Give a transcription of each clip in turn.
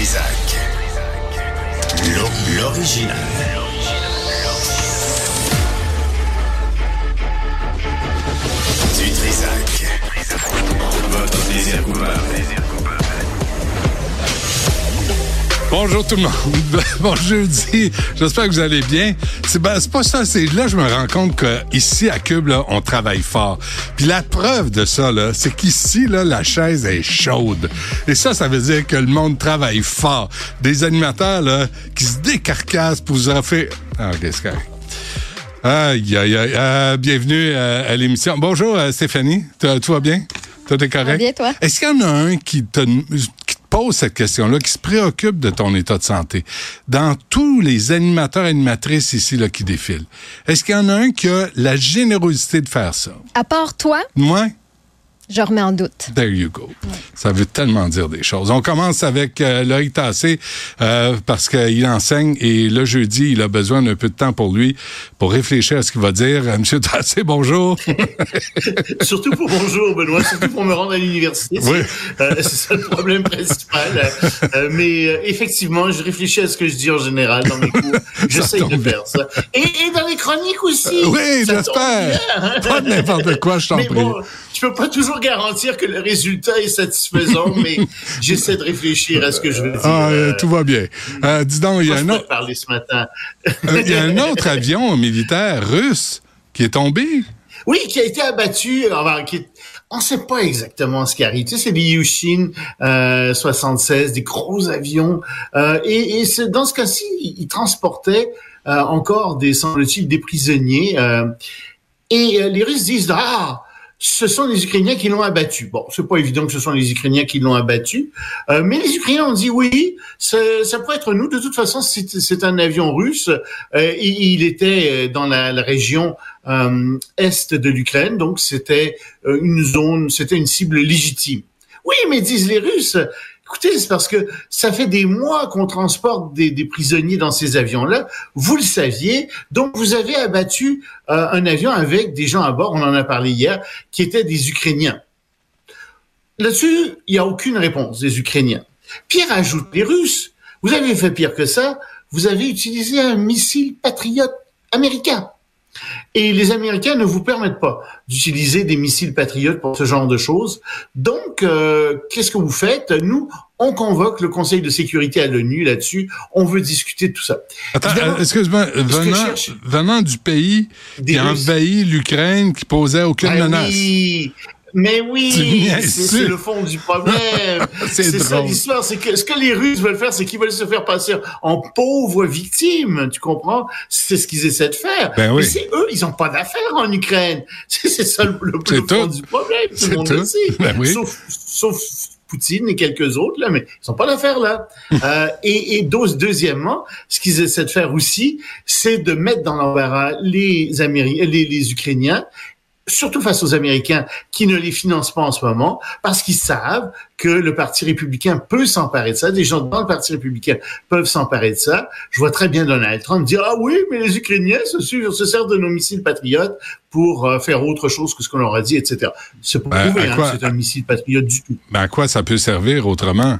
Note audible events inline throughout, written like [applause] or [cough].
Trisac. L'original. Du Trisac. Votre plaisir coupable. Bonjour tout le monde. [laughs] Bon jeudi. J'espère que vous allez bien. C'est ben, pas ça. C'est là je me rends compte que ici à Cube là, on travaille fort. Puis la preuve de ça là, c'est qu'ici là la chaise est chaude. Et ça, ça veut dire que le monde travaille fort. Des animateurs là qui se décarcassent pour vous offrir. Ah, ok, c'est. Aïe, aïe, aïe. Euh, bienvenue euh, à l'émission. Bonjour euh, Stéphanie. Tout va bien? Tout est correct? bien, toi? Est-ce qu'il y en a un qui te pose cette question-là, qui se préoccupe de ton état de santé? Dans tous les animateurs et animatrices ici là, qui défilent, est-ce qu'il y en a un qui a la générosité de faire ça? À part toi, Moi? Je remets en doute. There you go. Ça veut tellement dire des choses. On commence avec euh, Loïc Tassé euh, parce qu'il enseigne et le jeudi, il a besoin d'un peu de temps pour lui pour réfléchir à ce qu'il va dire. Euh, Monsieur Tassé, bonjour. [laughs] surtout pour bonjour Benoît, surtout pour me rendre à l'université. Oui. C'est euh, c'est ça le problème principal. Euh, mais euh, effectivement, je réfléchis à ce que je dis en général dans mes cours. [laughs] J'essaye tombe de faire ça. Et, et dans les chroniques aussi. oui, j'espère. Pas n'importe quoi, je t'en Mais prie. bon, je peux pas toujours garantir que le résultat est satisfaisant, [laughs] mais j'essaie de réfléchir à ce que je veux dire. Ah, euh, Euh, tout va bien. Euh, dis donc, il y a un autre... te parler ce matin. Il y a un autre avion militaire russe qui est tombé. Oui, qui a été abattu. Enfin, qui est- on ne sait pas exactement ce qui arrive. Tu sais, c'est des Yushin euh, 76, des gros avions. Euh, et dans ce cas-ci, ils transportaient euh, encore des, semble-t-il, des prisonniers. et les Russes disent ah, ce sont les Ukrainiens qui l'ont abattu. Bon, c'est pas évident que ce sont les Ukrainiens qui l'ont abattu, euh, mais les Ukrainiens ont dit oui, ça, ça pourrait être nous. De toute façon, c'est un avion russe. Euh, il, il était euh, dans la, la région euh, est de l'Ukraine, donc c'était euh, une zone, c'était une cible légitime. Oui, mais disent les Russes. Écoutez, c'est parce que ça fait des mois qu'on transporte des, prisonniers dans ces avions-là. Vous le saviez, donc vous avez abattu euh, un avion avec des gens à bord. On en a parlé hier, qui étaient des Ukrainiens. Là-dessus, il n'y a aucune réponse des Ukrainiens. Pierre ajoute, les Russes, vous avez fait pire que ça, vous avez utilisé un missile patriote américain. Et les Américains ne vous permettent pas d'utiliser des missiles patriotes pour ce genre de choses. Donc, euh, qu'est-ce que vous faites? Nous, on convoque le Conseil de sécurité à l'ONU là-dessus. On veut discuter de tout ça. Attends, euh, excuse-moi, venant, venant du pays Des qui a envahi l'Ukraine, qui posait aucune Ah menace. oui, mais oui, c'est le fond du problème. [laughs] C'est ça l'histoire. C'est que ce que les Russes veulent faire, c'est qu'ils veulent se faire passer en pauvres victimes. Tu comprends? C'est ce qu'ils essaient de faire. Ben oui. Mais c'est eux, ils ont pas d'affaires en Ukraine. [laughs] C'est ça le, le, le fond du problème. Tout C'est le monde tout. le sait. Ben oui. Sauf, sauf Poutine et quelques autres là, mais ils ont pas d'affaires là. [laughs] euh, et, et deux- deuxièmement, ce qu'ils essaient de faire aussi, c'est de mettre dans l'embarras les Américains, les, les Ukrainiens surtout face aux Américains qui ne les financent pas en ce moment, parce qu'ils savent que le Parti républicain peut s'emparer de ça, des gens dans le Parti républicain peuvent s'emparer de ça. Je vois très bien Donald Trump dire, ah oui, mais les Ukrainiens se, servent de nos missiles patriotes pour euh, faire autre chose que ce qu'on leur a dit, etc. C'est pas Ben, prouvé hein, c'est un missile patriote du tout. Ben, à quoi ça peut servir autrement?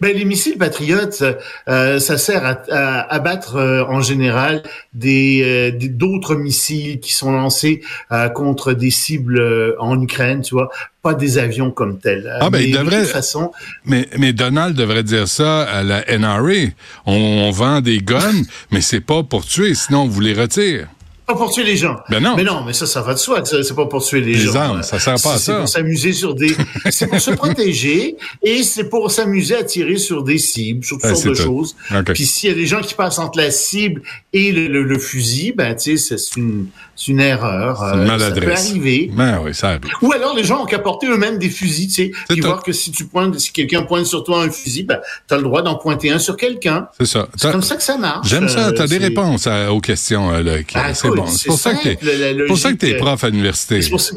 Ben, les missiles patriotes, euh, ça sert à, à abattre euh, en général des euh, d'autres missiles qui sont lancés euh, contre des cibles euh, en Ukraine, tu vois, pas des avions comme tels. Ah, ben, Mais il de devrait- toute façon, Mais, mais Donald devrait dire ça à la NRA. On, on vend des guns, mais c'est pas pour tuer, sinon on vous les retire. Pas pour tuer les gens. Ben non. Mais non, mais ça, ça va de soi. C'est pas pour tuer les, Les gens. armes, ça sert pas à C'est ça. pour s'amuser sur des. [laughs] C'est pour se protéger et c'est pour s'amuser à tirer sur des cibles, sur toutes Ah, sortes c'est de tout. choses. OK. Puis s'il y a des gens qui passent entre la cible et le, le- le fusil, ben tu sais, c'est une, c'est une erreur. C'est une Euh, maladresse. Ça peut arriver. Ben oui, ça arrive. Ou alors les gens ont qu'à porter eux-mêmes des fusils, tu sais, C'est puis tout. voir que si tu pointes, si quelqu'un pointe sur toi un fusil, ben t'as le droit d'en pointer un sur quelqu'un. C'est ça. C'est comme ça que ça marche. J'aime ça. Euh, T'as des c'est- réponses à- aux questions, euh, là, qui- Ah, c'est bon. C'est pour ça que t'es, simple, pour ça que t'es logique, prof à l'université. C'est pour ça-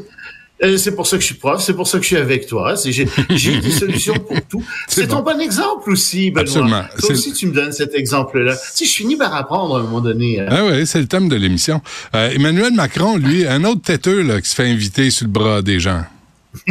euh, c'est pour ça que je suis prof, c'est pour ça que je suis avec toi. C'est- J'ai [laughs] des solutions pour tout. C'est bon. ton bon exemple aussi, Benoît. Absolument. Toi aussi, tu me donnes cet exemple-là. Tu sais, je finis par apprendre à un moment donné. hein. Ah oui, c'est le thème de l'émission. Euh, Emmanuel Macron, lui, un autre têteux là, qui se fait inviter sur le bras des gens. [laughs]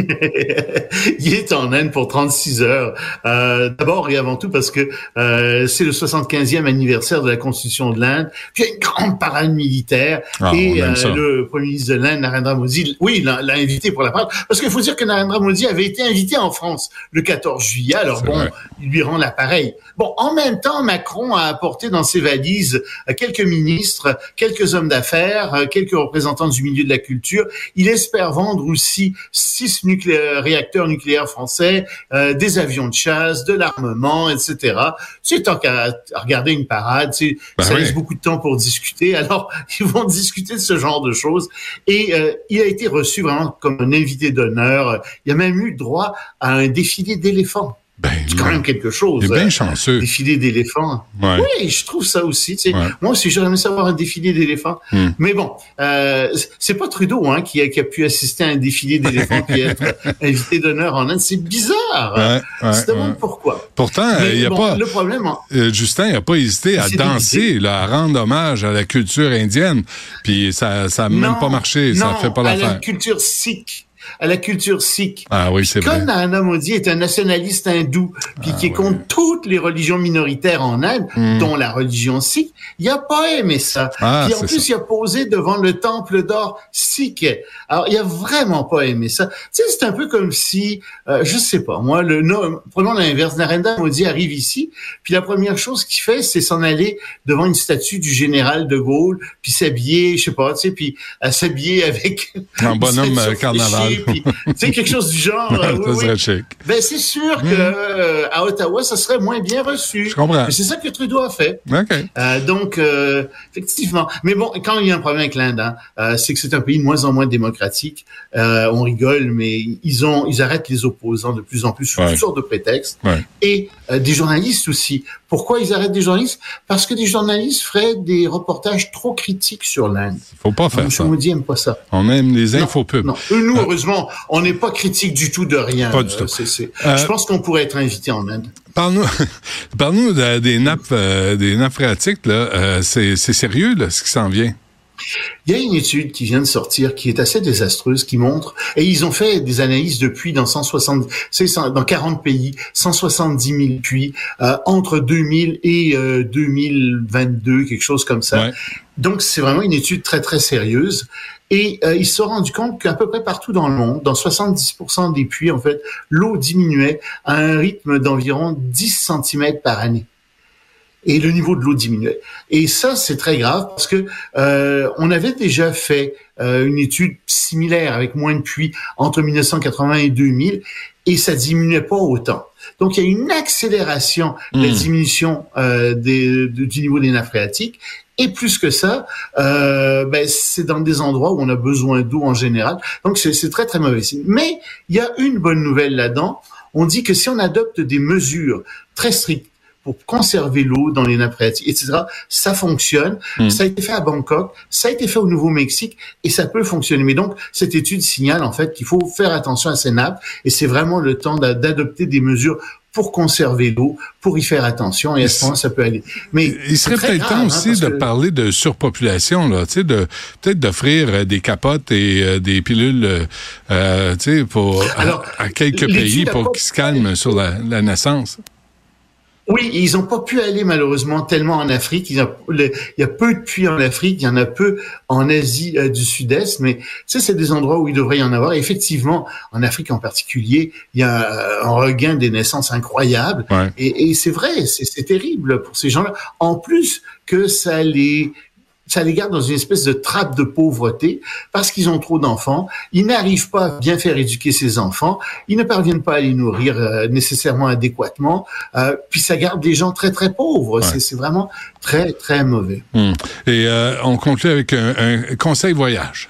il est en Inde pour 36 heures. Euh, D'abord et avant tout parce que euh, c'est le 75e anniversaire de la Constitution de l'Inde. Puis il y a une grande parade militaire Ah, et euh, le premier ministre de l'Inde, Narendra Modi, oui, l'a invité pour la parade. Parce qu'il faut dire que Narendra Modi avait été invité en France le 14 juillet. Alors bon, vrai. il lui rend l'appareil. Bon, en même temps, Macron a apporté dans ses valises euh, quelques ministres, quelques hommes d'affaires, euh, quelques représentants du milieu de la culture. Il espère vendre aussi six nuclé- réacteurs nucléaires français, euh, des avions de chasse, de l'armement, etc. C'est tant qu'à regarder une parade, c'est Ben ça oui. laisse beaucoup de temps pour discuter. [laughs] Alors, ils vont discuter de ce genre de choses. Et euh, il a été reçu vraiment comme un invité d'honneur. Il a même eu droit à un défilé d'éléphants. Ben, C'est quand même quelque chose. il est bien chanceux. défilé d'éléphants. Ouais. Oui, je trouve ça aussi. Tu sais. Ouais. Moi aussi, j'aurais aimé savoir un défilé d'éléphants. Hmm. Mais bon, euh, c'est pas Trudeau hein, qui, a, qui a pu assister à un défilé d'éléphants [laughs] puis être invité d'honneur en Inde. C'est bizarre. Ouais, ouais, demande pourquoi. Pourtant, il y a bon, pas. Le problème, hein, Euh, Justin n'a pas hésité à danser, là, à rendre hommage à la culture indienne. Puis ça ça a même pas marché, ça non, fait pas à la l'affaire. culture sikh. À la culture sikh. Ah oui, c'est vrai. Comme Narendra Modi est un nationaliste hindou, puis qui est Ah ouais. contre toutes les religions minoritaires en Inde, Hmm. dont la religion sikh, il a pas aimé ça. Ah, puis en plus, ça. il a posé devant le temple d'or sikh. Alors, il a vraiment pas aimé ça. Tu sais, c'est un peu comme si, euh, je sais pas, moi, le no- prenons l'inverse, Narendra Modi arrive ici, puis la première chose qu'il fait, c'est s'en aller devant une statue du général de Gaulle, puis s'habiller, je sais pas, tu sais, puis euh, s'habiller avec Un bonhomme euh, carnaval. Fléchée, puis, tu sais, quelque chose du genre. [laughs] euh, oui, ça oui. serait chic. Ben, c'est sûr que euh, à Ottawa, ça serait moins bien reçu. Je comprends. C'est ça que Trudeau a fait. Euh, donc, effectivement. Mais bon, quand il y a un problème avec l'Inde, hein, c'est que c'est un pays de moins en moins démocratique. On rigole, mais ils ont, ils arrêtent les opposants de plus en plus sous Ouais. toutes sortes de prétextes. Ouais. Et des journalistes aussi. Pourquoi ils arrêtent des journalistes? Parce que des journalistes feraient des reportages trop critiques sur l'Inde. Faut pas faire ça. Modi aime pas ça. On aime les Non, infopubs. Non, Eux, nous, heureusement, on n'est pas critique du tout de rien. Pas du tout. Euh, Je pense qu'on pourrait être invité en Inde. Parle-nous, [laughs] parle-nous de- des nappes, euh, des nappes phréatiques là. Euh, c'est, sérieux là, ce qui s'en vient. Il y a une étude qui vient de sortir qui est assez désastreuse, qui montre, et ils ont fait des analyses depuis dans 160, c'est cent- dans 40 pays, 170 000 puits, euh, entre 2000 et euh, 2022, quelque chose comme ça. Ouais. Donc c'est vraiment une étude très très sérieuse. Et euh, ils se sont rendus compte qu'à peu près partout dans le monde, dans 70% des puits, en fait, l'eau diminuait à un rythme d'environ 10 cm par année. Et le niveau de l'eau diminuait. Et ça, c'est très grave parce que euh, on avait déjà fait euh, une étude similaire avec moins de puits entre 1980 et 2000 et ça diminuait pas autant. Donc, il y a une accélération de la Mm. diminution euh, des- de- du niveau des nappes phréatiques. Et plus que ça, euh, ben, c'est dans des endroits où on a besoin d'eau en général. Donc, c'est c'est très, très mauvais signe. Mais il y a une bonne nouvelle là-dedans. On dit que si on adopte des mesures très strictes pour conserver l'eau dans les nappes phréatiques, etc., ça fonctionne. Mm. Ça a été fait à Bangkok, ça a été fait au Nouveau-Mexique et ça peut fonctionner. Mais donc, cette étude signale en fait qu'il faut faire attention à ces nappes et c'est vraiment le temps d'a- d'adopter des mesures pour conserver l'eau, pour y faire attention, et à ce moment ça peut aller. Mais Il serait peut-être temps hein, aussi de que- parler de surpopulation, là, tu sais, de peut-être d'offrir euh, des capotes et euh, des pilules, euh, euh, tu sais, pour à- Alors, à, quelques pays pour qu'ils se calment sur la, la naissance. Oui, ils n'ont pas pu aller malheureusement tellement en Afrique. Il y, a, le- il y a peu de puits en Afrique, il y en a peu en Asie euh, du Sud-Est, mais ça, c'est des endroits où il devrait y en avoir. Et effectivement, en Afrique en particulier, il y a euh, un regain des naissances incroyable. Ouais. Et, et c'est vrai, c'est terrible pour ces gens-là. En plus que ça les ça les garde dans une espèce de trappe de pauvreté parce qu'ils ont trop d'enfants. Ils n'arrivent pas à bien faire éduquer ces enfants. Ils ne parviennent pas à les nourrir euh, nécessairement adéquatement. Euh, puis ça garde des gens très très pauvres. C'est- C'est vraiment très très mauvais. Hmm. Et euh, on conclut avec un, un conseil voyage.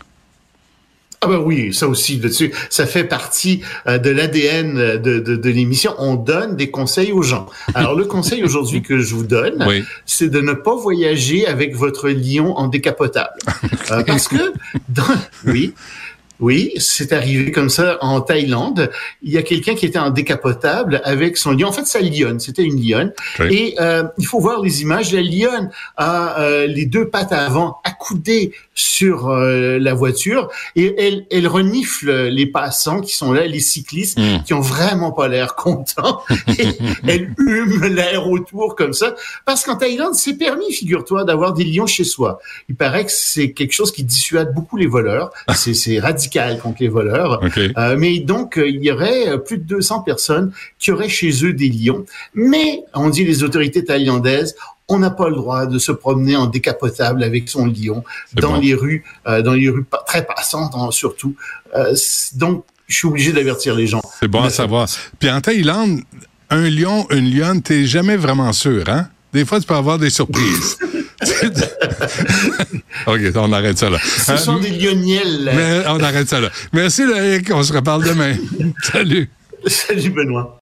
Ah ben oui, ça aussi, dessus, ça fait partie euh, de l'ADN de, de, de l'émission. On donne des conseils aux gens. Alors le conseil aujourd'hui que je vous donne, Oui. c'est de ne pas voyager avec votre lion en décapotable. Euh, parce que, dans, oui, Oui, c'est arrivé comme ça en Thaïlande. Il y a quelqu'un qui était en décapotable avec son lion. En fait, sa lionne, c'était une lionne. Oui. Et euh, il faut voir les images. La lionne a euh, les deux pattes avant accoudées sur euh, la voiture et elle, elle renifle les passants qui sont là, les cyclistes Mm. qui ont vraiment pas l'air contents. [laughs] et elle hume l'air autour comme ça. Parce qu'en Thaïlande, c'est permis, figure-toi, d'avoir des lions chez soi. Il paraît que c'est quelque chose qui dissuade beaucoup les voleurs. C'est c'est contre les voleurs. Euh, mais donc, euh, il y aurait euh, plus de 200 personnes qui auraient chez eux des lions. Mais, on dit les autorités thaïlandaises, on n'a pas le droit de se promener en décapotable avec son lion dans bon. les rues, euh, dans les rues très passantes en- surtout. Euh, donc, je suis obligé d'avertir les gens. C'est bon à savoir. Puis en Thaïlande, un lion, une lionne, t'es jamais vraiment sûr, hein? Des fois, tu peux avoir des surprises. [laughs] [laughs] OK, on arrête ça là. Ce Euh, sont des lioniels. mais on arrête ça là. Merci, Loïc. On se reparle demain. [laughs] Salut. Salut Benoît.